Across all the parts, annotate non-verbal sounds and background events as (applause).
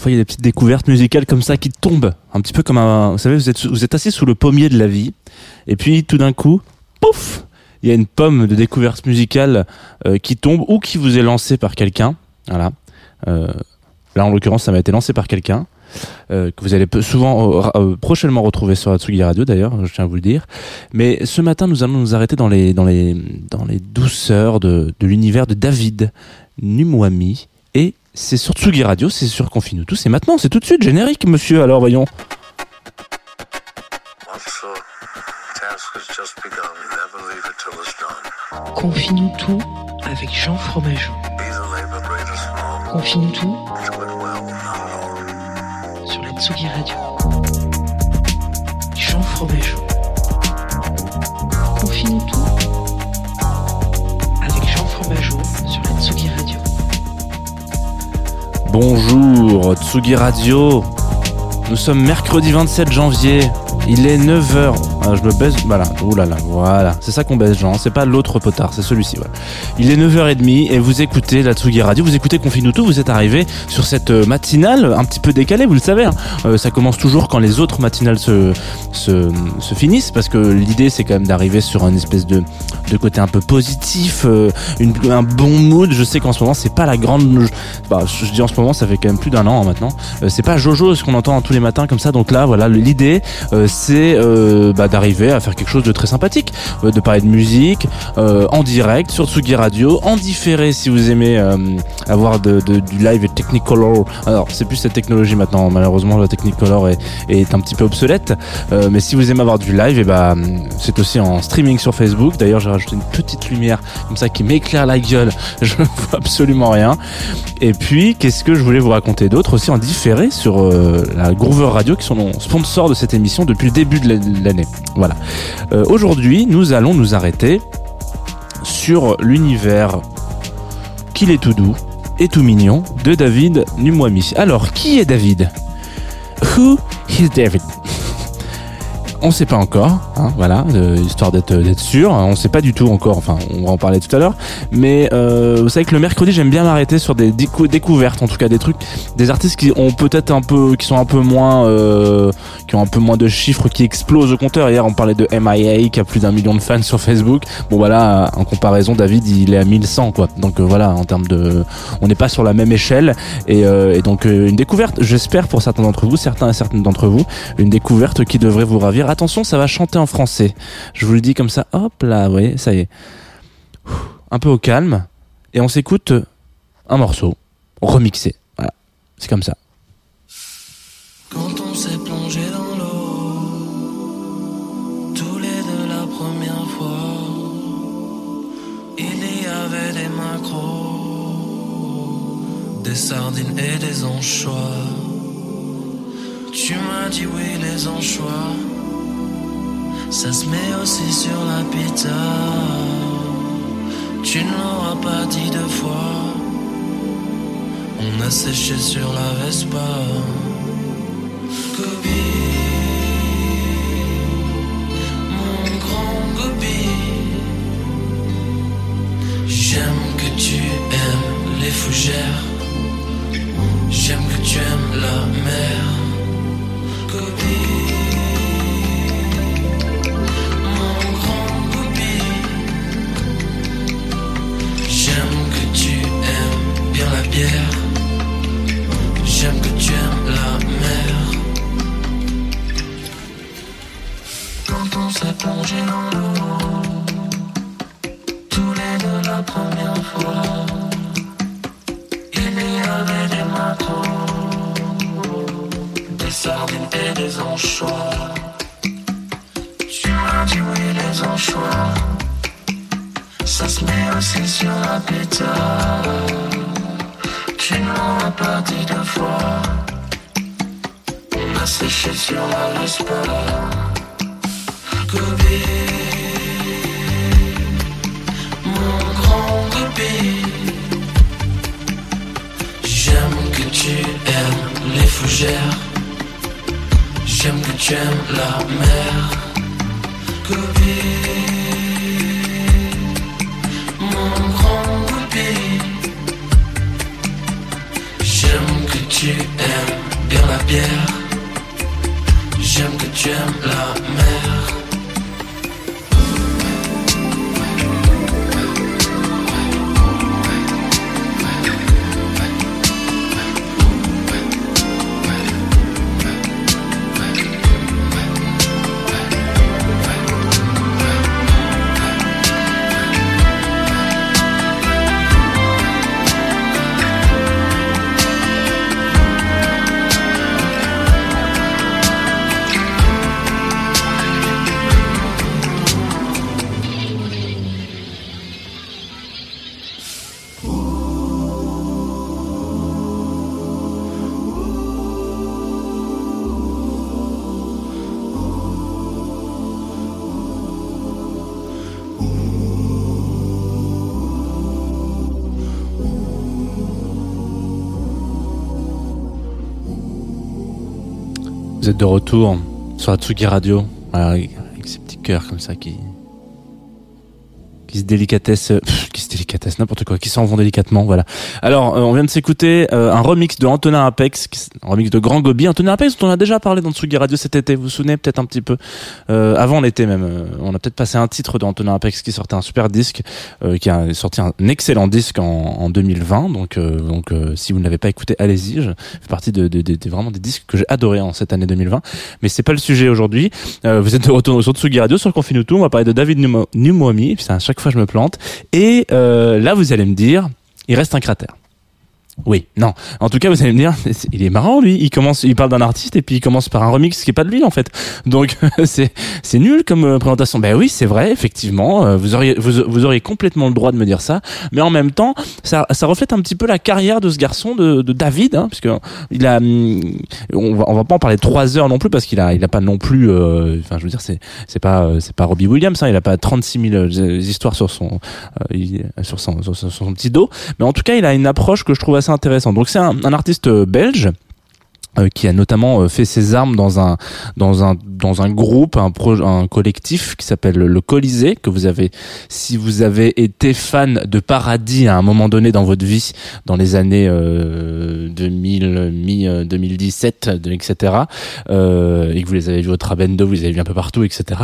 Parfois, il y a des petites découvertes musicales comme ça qui tombent, un petit peu comme un. Vous savez, vous êtes, vous êtes assis sous le pommier de la vie, et puis tout d'un coup, pouf, il y a une pomme de découverte musicale euh, qui tombe ou qui vous est lancée par quelqu'un. Voilà. Euh, là, en l'occurrence, ça m'a été lancé par quelqu'un. euh, que vous allez souvent prochainement retrouver sur Atsugi Radio d'ailleurs, je tiens à vous le dire. Mais ce matin, nous allons nous arrêter dans les dans les dans les douceurs de, de l'univers de David Numwami et c'est sur Tsugi Radio, c'est sur Confine-nous tous. Et maintenant, c'est tout de suite générique, monsieur. Alors, voyons. Confie-nous tout avec Jean Fromageau. Confie-nous tout sur la Tsugi Radio. Jean Fromageau. Bonjour, Tsugi Radio. Nous sommes mercredi 27 janvier. Il est 9h. Ah, je me baisse. Voilà. Là. Voilà. C'est ça qu'on baisse, Jean. C'est pas l'autre potard. C'est celui-ci. Voilà. Il est 9h30 et vous écoutez la Tsugi Radio. Vous écoutez Confine. Vous êtes arrivé sur cette euh, matinale un petit peu décalée. Vous le savez. hein. Euh, ça commence toujours quand les autres matinales se, se, se finissent parce que l'idée c'est quand même d'arriver sur une espèce de, de côté un peu positif, euh, un bon mood. Je sais qu'en ce moment c'est pas la grande. Bah, je dis en ce moment, ça fait quand même plus d'un an hein, maintenant. C'est pas Jojo ce qu'on entend tous les matins comme ça. Donc là, voilà, le- l'idée, c'est bah, d'arriver à faire quelque chose de très sympathique, euh, de parler de musique euh, en direct sur Tsugi Radio, en différé si vous aimez euh, avoir de, de- du live et Technicolor. Alors, c'est plus cette technologie maintenant. Malheureusement, la Technicolor est, est un petit peu obsolète. Mais si vous aimez avoir du live, et bah, c'est aussi en streaming sur Facebook. D'ailleurs, j'ai rajouté une petite lumière comme ça qui m'éclaire la gueule. (laughs) Je ne vois absolument rien. Et puis, qu'est-ce que je voulais vous raconter d'autre aussi en différé sur euh, la Groover Radio, qui sont sponsors de cette émission depuis le début de l'année. Voilà. Euh, Aujourd'hui, nous allons nous arrêter sur l'univers qu'il est tout doux et tout mignon de David Numwami. Alors, qui est David? Who is David? On sait pas encore, hein, voilà, euh, histoire d'être d'être sûr. On sait pas du tout encore. Enfin, on va en parler tout à l'heure. Mais euh, vous savez que le mercredi, j'aime bien m'arrêter sur des décou- découvertes, en tout cas des trucs, des artistes qui ont peut-être un peu, qui sont un peu moins, euh, qui ont un peu moins de chiffres, qui explosent au compteur. Hier, on parlait de MIA qui a plus d'un million de fans sur Facebook. Bon voilà, en comparaison, David, il est à 1100 quoi. Donc euh, voilà, en termes de, on n'est pas sur la même échelle. Et, euh, et donc euh, une découverte, j'espère pour certains d'entre vous, certains et certaines d'entre vous, une découverte qui devrait vous ravir. Attention, ça va chanter en français. Je vous le dis comme ça, hop là, vous voyez, ça y est. Un peu au calme. Et on s'écoute un morceau remixé. Voilà, c'est comme ça. Quand on s'est plongé dans l'eau, tous les deux la première fois, il y avait des macros, des sardines et des anchois. Tu m'as dit oui, les anchois, ça se met aussi sur la pizza. Tu ne l'auras pas dit deux fois, on a séché sur la Vespa. Oui, les anchois. Ça se met aussi sur la pizza. Tu ne m'en as pas dit deux fois. A séché sur la Vespa. Kobe, mon grand Kobe. J'aime que tu aimes les fougères. J'aime que tu aimes la mer. Tu aimes bien la bière. J'aime que tu aimes la mer. De retour sur Atsugi Radio, avec ces petits cœurs comme ça qui qui se délicatessent, euh, qui se délicatessent, n'importe quoi, qui s'en vont délicatement, voilà. Alors, euh, on vient de s'écouter euh, un remix de Antonin Apex, un remix de Grand Gobi. Antonin Apex, dont on a déjà parlé dans Tsugi Radio cet été, vous vous souvenez peut-être un petit peu, euh, avant l'été même. euh, on a peut-être passé un titre d'Antonin Apex qui sortait un super disque, euh, qui a sorti un excellent disque en, en 2020. Donc, euh, donc si vous ne l'avez pas écouté, allez-y. Je fais partie de, de, de- de- vraiment des disques que j'ai adoré en cette année 2020. Mais c'est pas le sujet aujourd'hui. Vous êtes de retour sur Tsugi Radio, sur Confine tout. On va parler de David Numo- Numomi. Putain, à chaque fois je me plante. Et euh, là, vous allez me dire, il reste un cratère. Oui, non. En tout cas, vous allez me dire, il est marrant lui. Il commence, il parle d'un artiste et puis il commence par un remix qui est pas de lui en fait. Donc (laughs) c'est c'est nul comme euh, présentation. Ben oui, c'est vrai, effectivement. euh, vous auriez vous, vous auriez complètement le droit de me dire ça, mais en même temps, ça ça reflète un petit peu la carrière de ce garçon de, David, hein, puisque il a, hum, on va on va pas en parler trois heures non plus parce qu'il a il a pas non plus, euh, enfin je veux dire c'est c'est pas c'est pas Robbie Williams, hein, il a pas 36 000 euh, histoires sur son il- sur son, sur son sur son petit dos, mais en tout cas il a une approche que je trouve assez intéressante. Donc c'est un, artiste euh, belge qui a notamment euh, fait ses armes dans un dans un dans un groupe un pro, un collectif qui s'appelle le Colisée que vous avez si vous avez été fan de Paradis à un moment donné dans votre vie dans les années euh, 2000 mi 2017 de- etc euh, et que vous les avez vus au Trabendo vous les avez vus un peu partout etc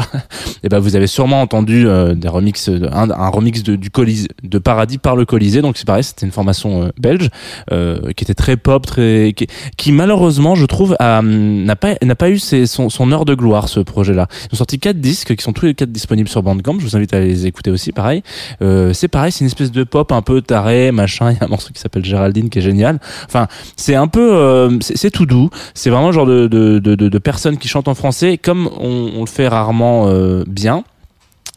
et (laughs) ben vous avez sûrement entendu euh, des remixes un, un remix de, du Colisée de Paradis par le Colisée. Donc c'est pareil c'était une formation euh, belge euh, qui était très pop très qui, qui malheureusement je trouve hum, n'a pas n'a pas eu son, heure de gloire ce projet là ils ont sorti quatre disques qui sont tous les quatre disponibles sur Bandcamp. Je vous invite à les écouter aussi pareil. Euh, c'est pareil c'est une espèce de pop un peu taré machin. (laughs) Il y a un morceau qui s'appelle Géraldine qui est génial. Enfin c'est un peu euh, c'est tout doux. C'est vraiment le genre de de, de, de, de personnes qui chantent en français comme on, on le fait rarement euh, bien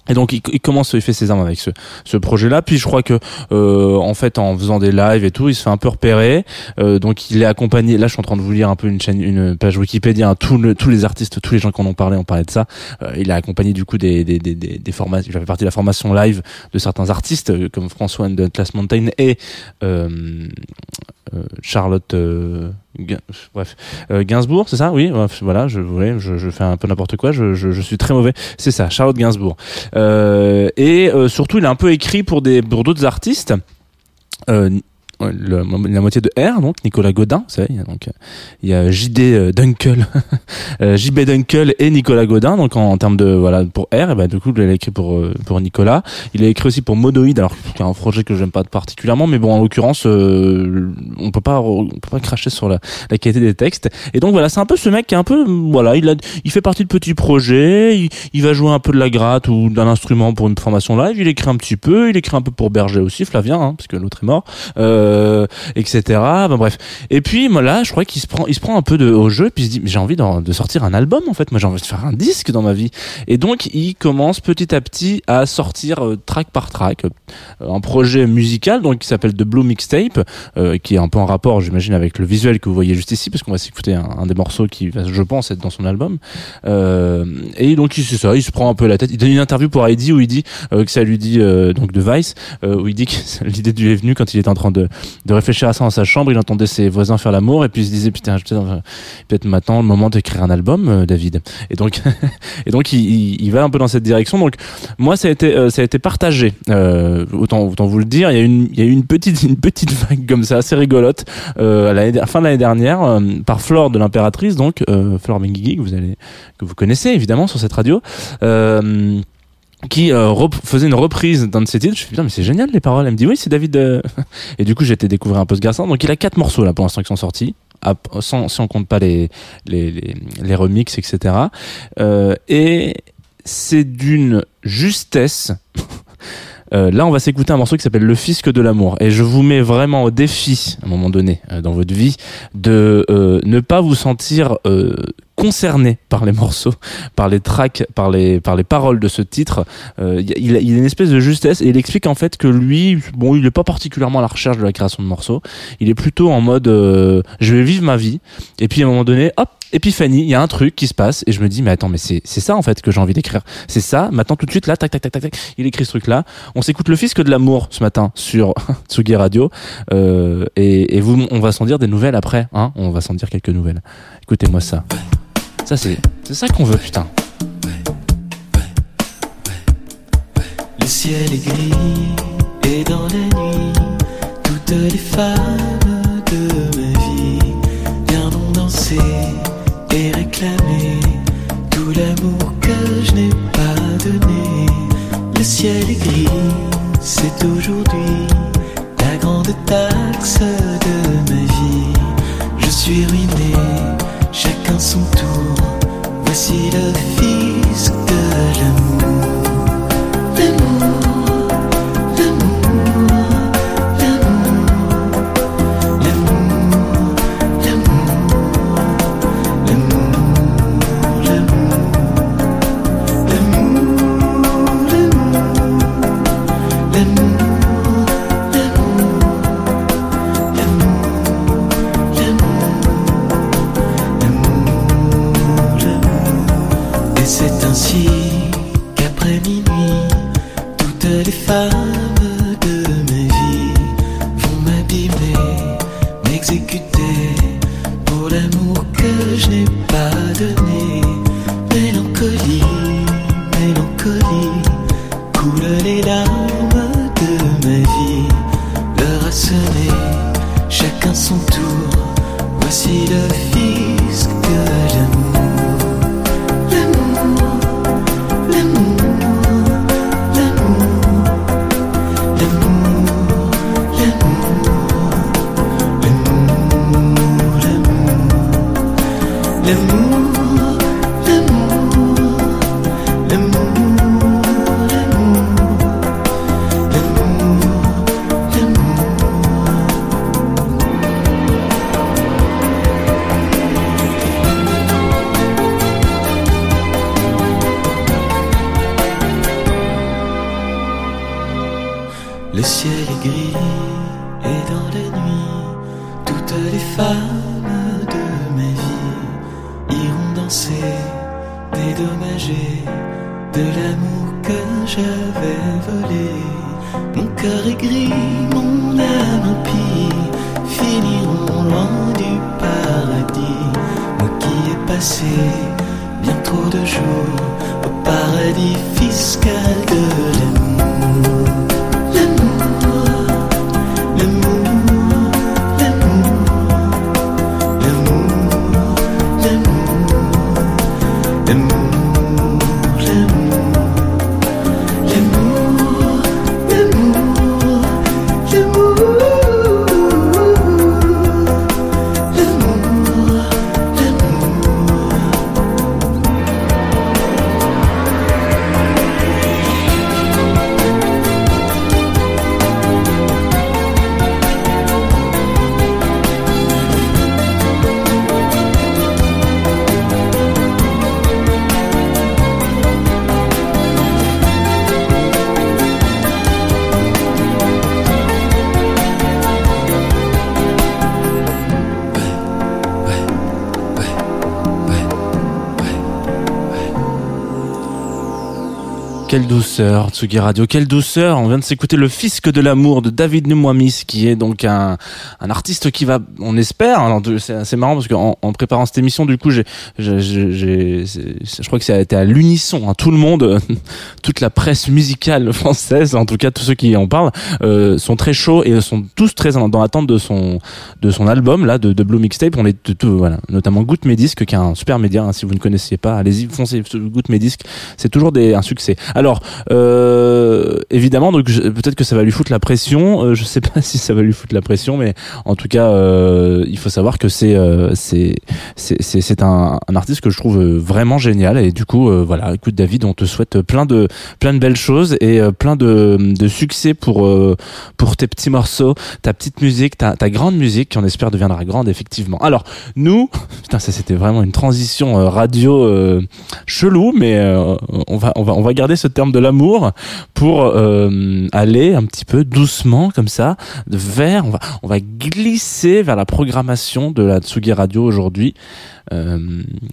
et donc il, il commence, il fait ses armes avec ce, ce projet-là. Puis je crois que euh, en fait en faisant des lives et tout, il se fait un peu repérer. Euh, donc il est accompagné. Là, je suis en train de vous lire un peu une chaîne, une page Wikipédia. hein, tous le- tous les artistes, tous les gens qui en parlé, ont parlé de ça. Euh, il est accompagné du coup des des des des, des formations. Il fait partie de la formation live de certains artistes euh, comme François de Atlas Mountain et euh, euh, Charlotte. Euh, bref, euh, Gainsbourg, c'est ça? Oui, voilà. Je, ouais, je, je fais un peu n'importe quoi. Je, je, je suis très mauvais. C'est ça, Charlotte Gainsbourg. Euh, et euh, surtout, il a un peu écrit pour des pour d'autres artistes. La moitié de R, donc Nicolas Godin, vous savez, donc il y a JD euh, Dunkel, (laughs) euh, JB Dunkel et Nicolas Godin, donc en, termes de voilà pour R, et ben du coup il a écrit pour euh, pour Nicolas, il a écrit aussi pour Modoïd, alors c'est un projet que j'aime pas particulièrement, mais bon en l'occurrence euh, on peut pas on peut pas cracher sur la, la qualité des textes, et donc voilà c'est un peu ce mec qui est un peu voilà il a il fait partie de petits projets, il, il va jouer un peu de la gratte ou d'un instrument pour une formation live, il écrit un petit peu, il écrit un peu pour Berger aussi, Flavien, hein, parce que l'autre est mort, etc. Ben bref. Et puis moi là, je crois qu'il se prend, il se prend un peu de, au jeu, puis il se dit, j'ai envie de sortir un album en fait. Moi j'ai envie de faire un disque dans ma vie. Et donc il commence petit à petit à sortir euh, track par track euh, un projet musical donc qui s'appelle The Blue Mixtape, euh, qui est un peu en rapport, j'imagine, avec le visuel que vous voyez juste ici, parce qu'on va s'écouter un, un des morceaux qui je pense, être dans son album. Euh, et donc c'est ça, il se prend un peu la tête. Il donne une interview pour Heidi où il dit euh, que ça lui dit euh, donc de Vice, euh, où il dit que (laughs) l'idée lui est venue quand il était en train de, de réfléchir à ça dans sa chambre. Il entendait ses voisins faire l'amour et puis il se disait putain, peut-être maintenant le moment d'écrire un album, euh, David. Et donc (laughs) et donc il, il, il va un peu dans cette direction. Donc moi ça a été euh, ça a été partagé. Euh, autant autant vous le dire. Il y a une il y a eu une petite une petite vague comme ça assez rigolote à la fin de l'année dernière par Flore de l'impératrice donc Flore Benguigui que vous allez que vous connaissez évidemment sur cette radio. Euh, qui euh, faisait une reprise d'un de ses titres. Je suis dit, putain, mais c'est génial les paroles. Elle me dit, oui, c'est David. euh. (laughs) Et du coup, j'ai été découvrir un peu ce garçon. Donc, il a quatre morceaux là pour l'instant qui sont sortis. à- sans, si on compte pas les, les, les, les remixes, etc. Euh, et c'est d'une justesse. Euh, là, on va s'écouter un morceau qui s'appelle Le Fisc de l'amour. Et je vous mets vraiment au défi, à un moment donné, euh, dans votre vie, de euh, ne pas vous sentir euh, concerné par les morceaux, par les tracks, par les, par les paroles de ce titre. Euh, il, a une espèce de justesse et il explique en fait que lui, bon, il n'est pas particulièrement à la recherche de la création de morceaux. Il est plutôt en mode, euh, je vais vivre ma vie. Et puis à un moment donné, hop, épiphanie, il y a un truc qui se passe et je me dis, mais attends, mais c'est ça en fait que j'ai envie d'écrire. C'est ça, maintenant tout de suite, là, tac, tac, tac, tac, tac, il écrit ce truc-là. On s'écoute le fisc de l'amour ce matin sur (laughs) Tsugi Radio. Euh, et, et vous, on va s'en dire des nouvelles après, hein. On va s'en dire quelques nouvelles. Écoutez-moi ça. Ça, c'est, c'est ça qu'on veut, putain. Le ciel est gris et dans la nuit, toutes les femmes de ma vie viendront danser que je n'ai pas donné. Le ciel est gris, c'est aujourd'hui la grande taxe de ma vie. Je suis ruiné, chacun son tour. Voici le fisc de. L'amour, beautiful Quelle douceur, Tsugi Radio, quelle douceur. On vient de s'écouter Le Fisc de l'amour de David Numwamis, qui est donc un, un artiste qui va, on espère, c'est assez marrant parce qu'en en préparant cette émission, du coup, j'ai, je crois que ça a été à l'unisson, hein, tout le monde, (laughs) toute la presse musicale française, en tout cas tous ceux qui en parlent, euh, sont très chauds et sont tous très dans l'attente de son, de son album, là, de, de Blue Mixtape. On est de voilà, notamment Goûte Mes Disques, qui est un super média, hein, si vous ne connaissiez pas, allez-y, foncez, Goûte Mes Disques, c'est toujours des, un succès. Alors, euh, évidemment, donc peut-être que ça va lui foutre la pression. Euh, je sais pas (laughs) si ça va lui foutre la pression, mais en tout cas, euh, il faut savoir que c'est euh, c'est c'est un, un artiste que je trouve vraiment génial. Et du coup, voilà, écoute David, on te souhaite plein de plein de belles choses et plein de de succès pour pour tes petits morceaux, ta petite musique, ta grande musique qui on espère deviendra grande effectivement. Alors nous, (laughs) putain, ça c'était vraiment une transition radio chelou, mais on va on va on va garder ce terme de l'amour pour euh, aller un petit peu doucement comme ça vers on va on va glisser vers la programmation de la Tsugi Radio aujourd'hui. Euh,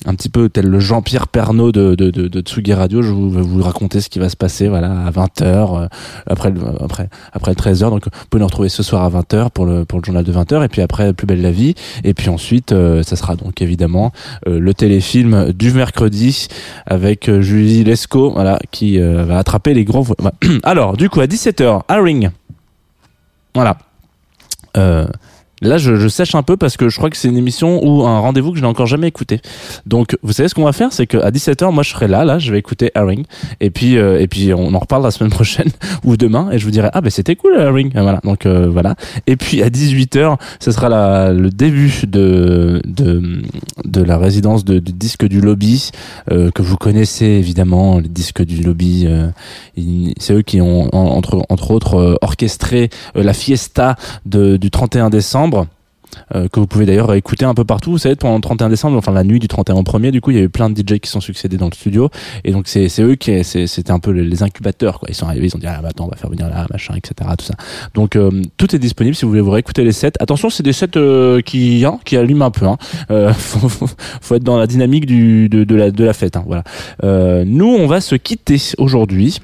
un petit peu tel le Jean-Pierre Pernaud de, de, de, de Tsugi Radio, je vous- vous raconter ce qui va se passer voilà à 20h après le, après après le 13h donc vous pouvez nous retrouver ce soir à 20h pour le pour le journal de 20h et puis après plus belle la vie et puis ensuite euh, ça sera donc évidemment euh, le téléfilm du mercredi avec euh, Julie Lescaut, voilà, qui euh, va attraper les gros. (clears throat) Alors, du coup, à 17h, à Ring. Voilà. Euh, là, je, je sèche un peu parce que je crois que c'est une émission ou un rendez-vous que je n'ai encore jamais écouté. Donc, vous savez ce qu'on va faire, c'est qu'à 17h, moi, je serai là, là, je vais écouter Ring. Et puis, euh, et puis, on en reparle la semaine prochaine (laughs) ou demain, et je vous dirai, ah, ben, c'était cool, Ring. Voilà. Donc, euh, voilà. Et puis, à 18h, ce sera la, le début de, de, de la résidence de, du disque du lobby euh, que vous connaissez évidemment les disques du lobby euh, c'est eux qui ont en- entre entre autres euh, orchestré euh, la fiesta de, du 31 décembre euh, que vous pouvez d'ailleurs écouter un peu partout. Vous savez, pendant le 31 décembre, enfin la nuit du 31 au 1er, du coup, il y a eu plein de DJ qui sont succédés dans le studio. Et donc, c'est eux qui, c'était un peu les, incubateurs, quoi. Ils sont arrivés, ils ont dit, ah, bah, attends, on va faire venir là, machin, etc., tout ça. Donc, euh, tout est disponible si vous voulez vous réécouter les sets. Attention, c'est des sets euh, qui, hein, qui allument un peu, hein. (laughs) Faut, être dans la dynamique de, la, fête, hein, voilà. Nous, on va se quitter aujourd'hui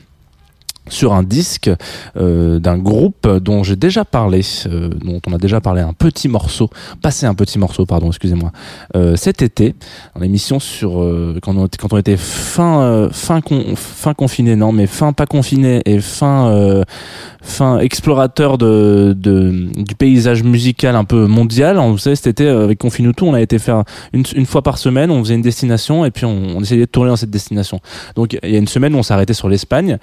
sur un disque euh, d'un groupe dont j'ai déjà parlé, euh, dont on a déjà parlé un petit morceau, passé un petit morceau, pardon, excusez-moi, euh, cet été, en émission sur quand, on, on était fin fin con, fin confiné, non, mais fin pas confiné et fin fin explorateur de, du paysage musical un peu mondial. Vous savez, cet été avec Confinuto, on a été faire une, une fois par semaine, on faisait une destination et puis on, on essayait de tourner dans cette destination. Donc il y a une semaine où on arrêté sur l'Espagne.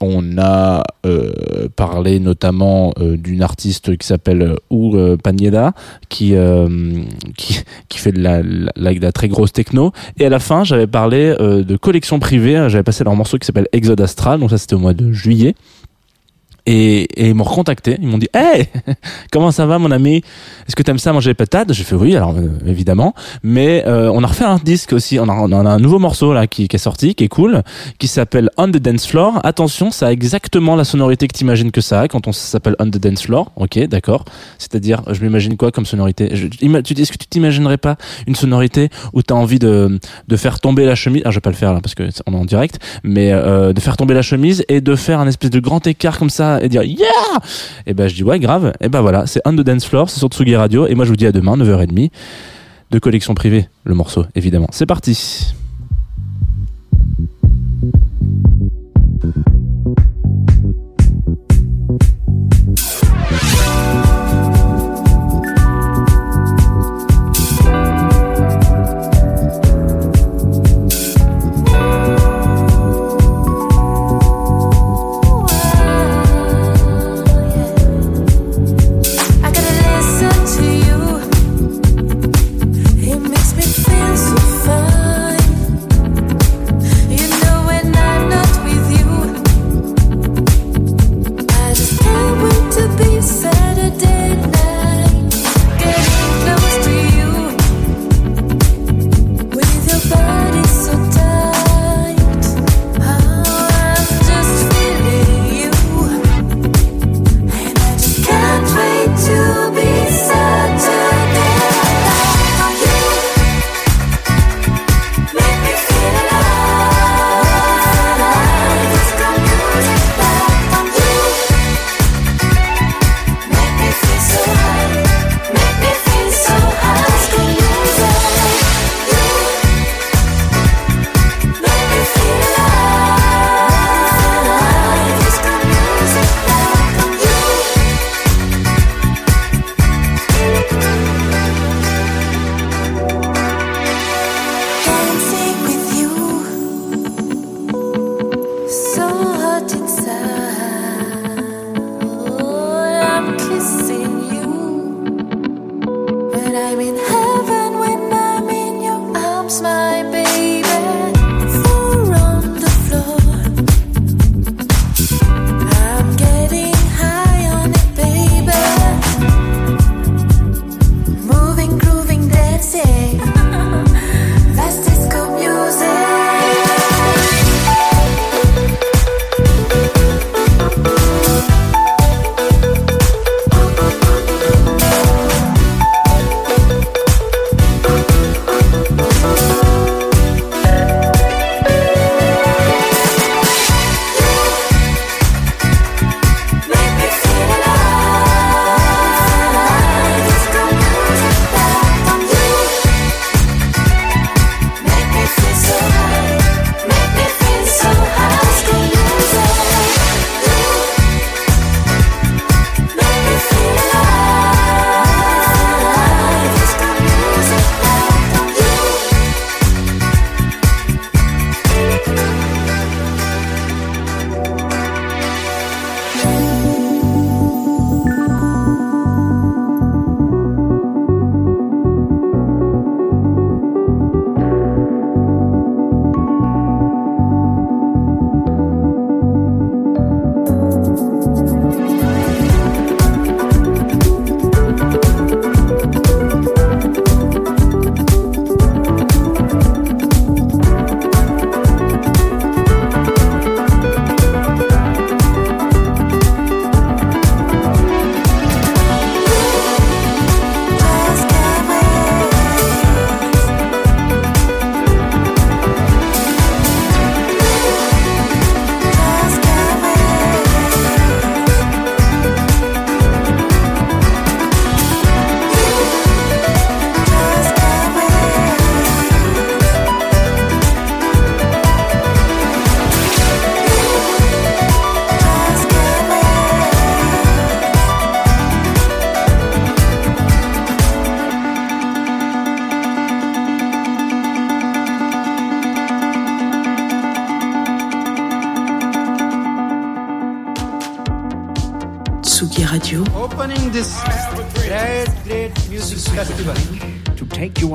On a euh, parlé notamment euh, d'une artiste qui s'appelle Ou euh, Paneda, qui, euh, qui fait de la, très grosse techno. Et à la fin, j'avais parlé euh, de collection privée. J'avais passé leur morceau qui s'appelle Exode Astral. Donc ça, c'était au mois de juillet. Et, et ils m'ont recontacté. Ils m'ont dit Hey, (laughs) comment ça va, mon ami? Est-ce que t'aimes ça manger des patates? J'ai fait oui, alors euh, évidemment. Mais euh, on a refait un disque aussi. On a, on a un nouveau morceau là qui, qui est sorti, qui est cool, qui s'appelle On the Dance Floor. Attention, ça a exactement la sonorité que t'imagines que ça a quand on s'appelle On the Dance Floor. Ok, d'accord. C'est-à-dire, je m'imagine quoi comme sonorité? Je, tu Est-ce que tu t'imaginerais pas une sonorité où t'as envie de, de faire tomber la chemise? Ah, je vais pas le faire là parce que on est en direct, mais euh, de faire tomber la chemise et de faire un espèce de grand écart comme ça et dire yeah Et ben je dis ouais grave. Et ben voilà, c'est On the Dance Floor, c'est sur Tsugi Radio et moi je vous dis à demain 9h30 de collection privée le morceau évidemment. C'est parti.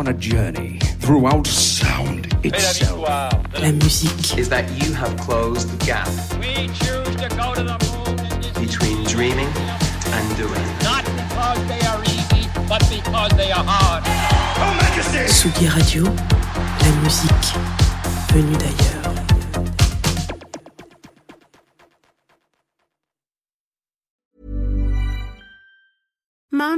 On a journey throughout sound itself. la musique, is that you have closed the gap We choose to go to the moon between dreaming and doing? not because they are easy, but because they are hard. Tsugi Radio, la musique venue d'ailleurs.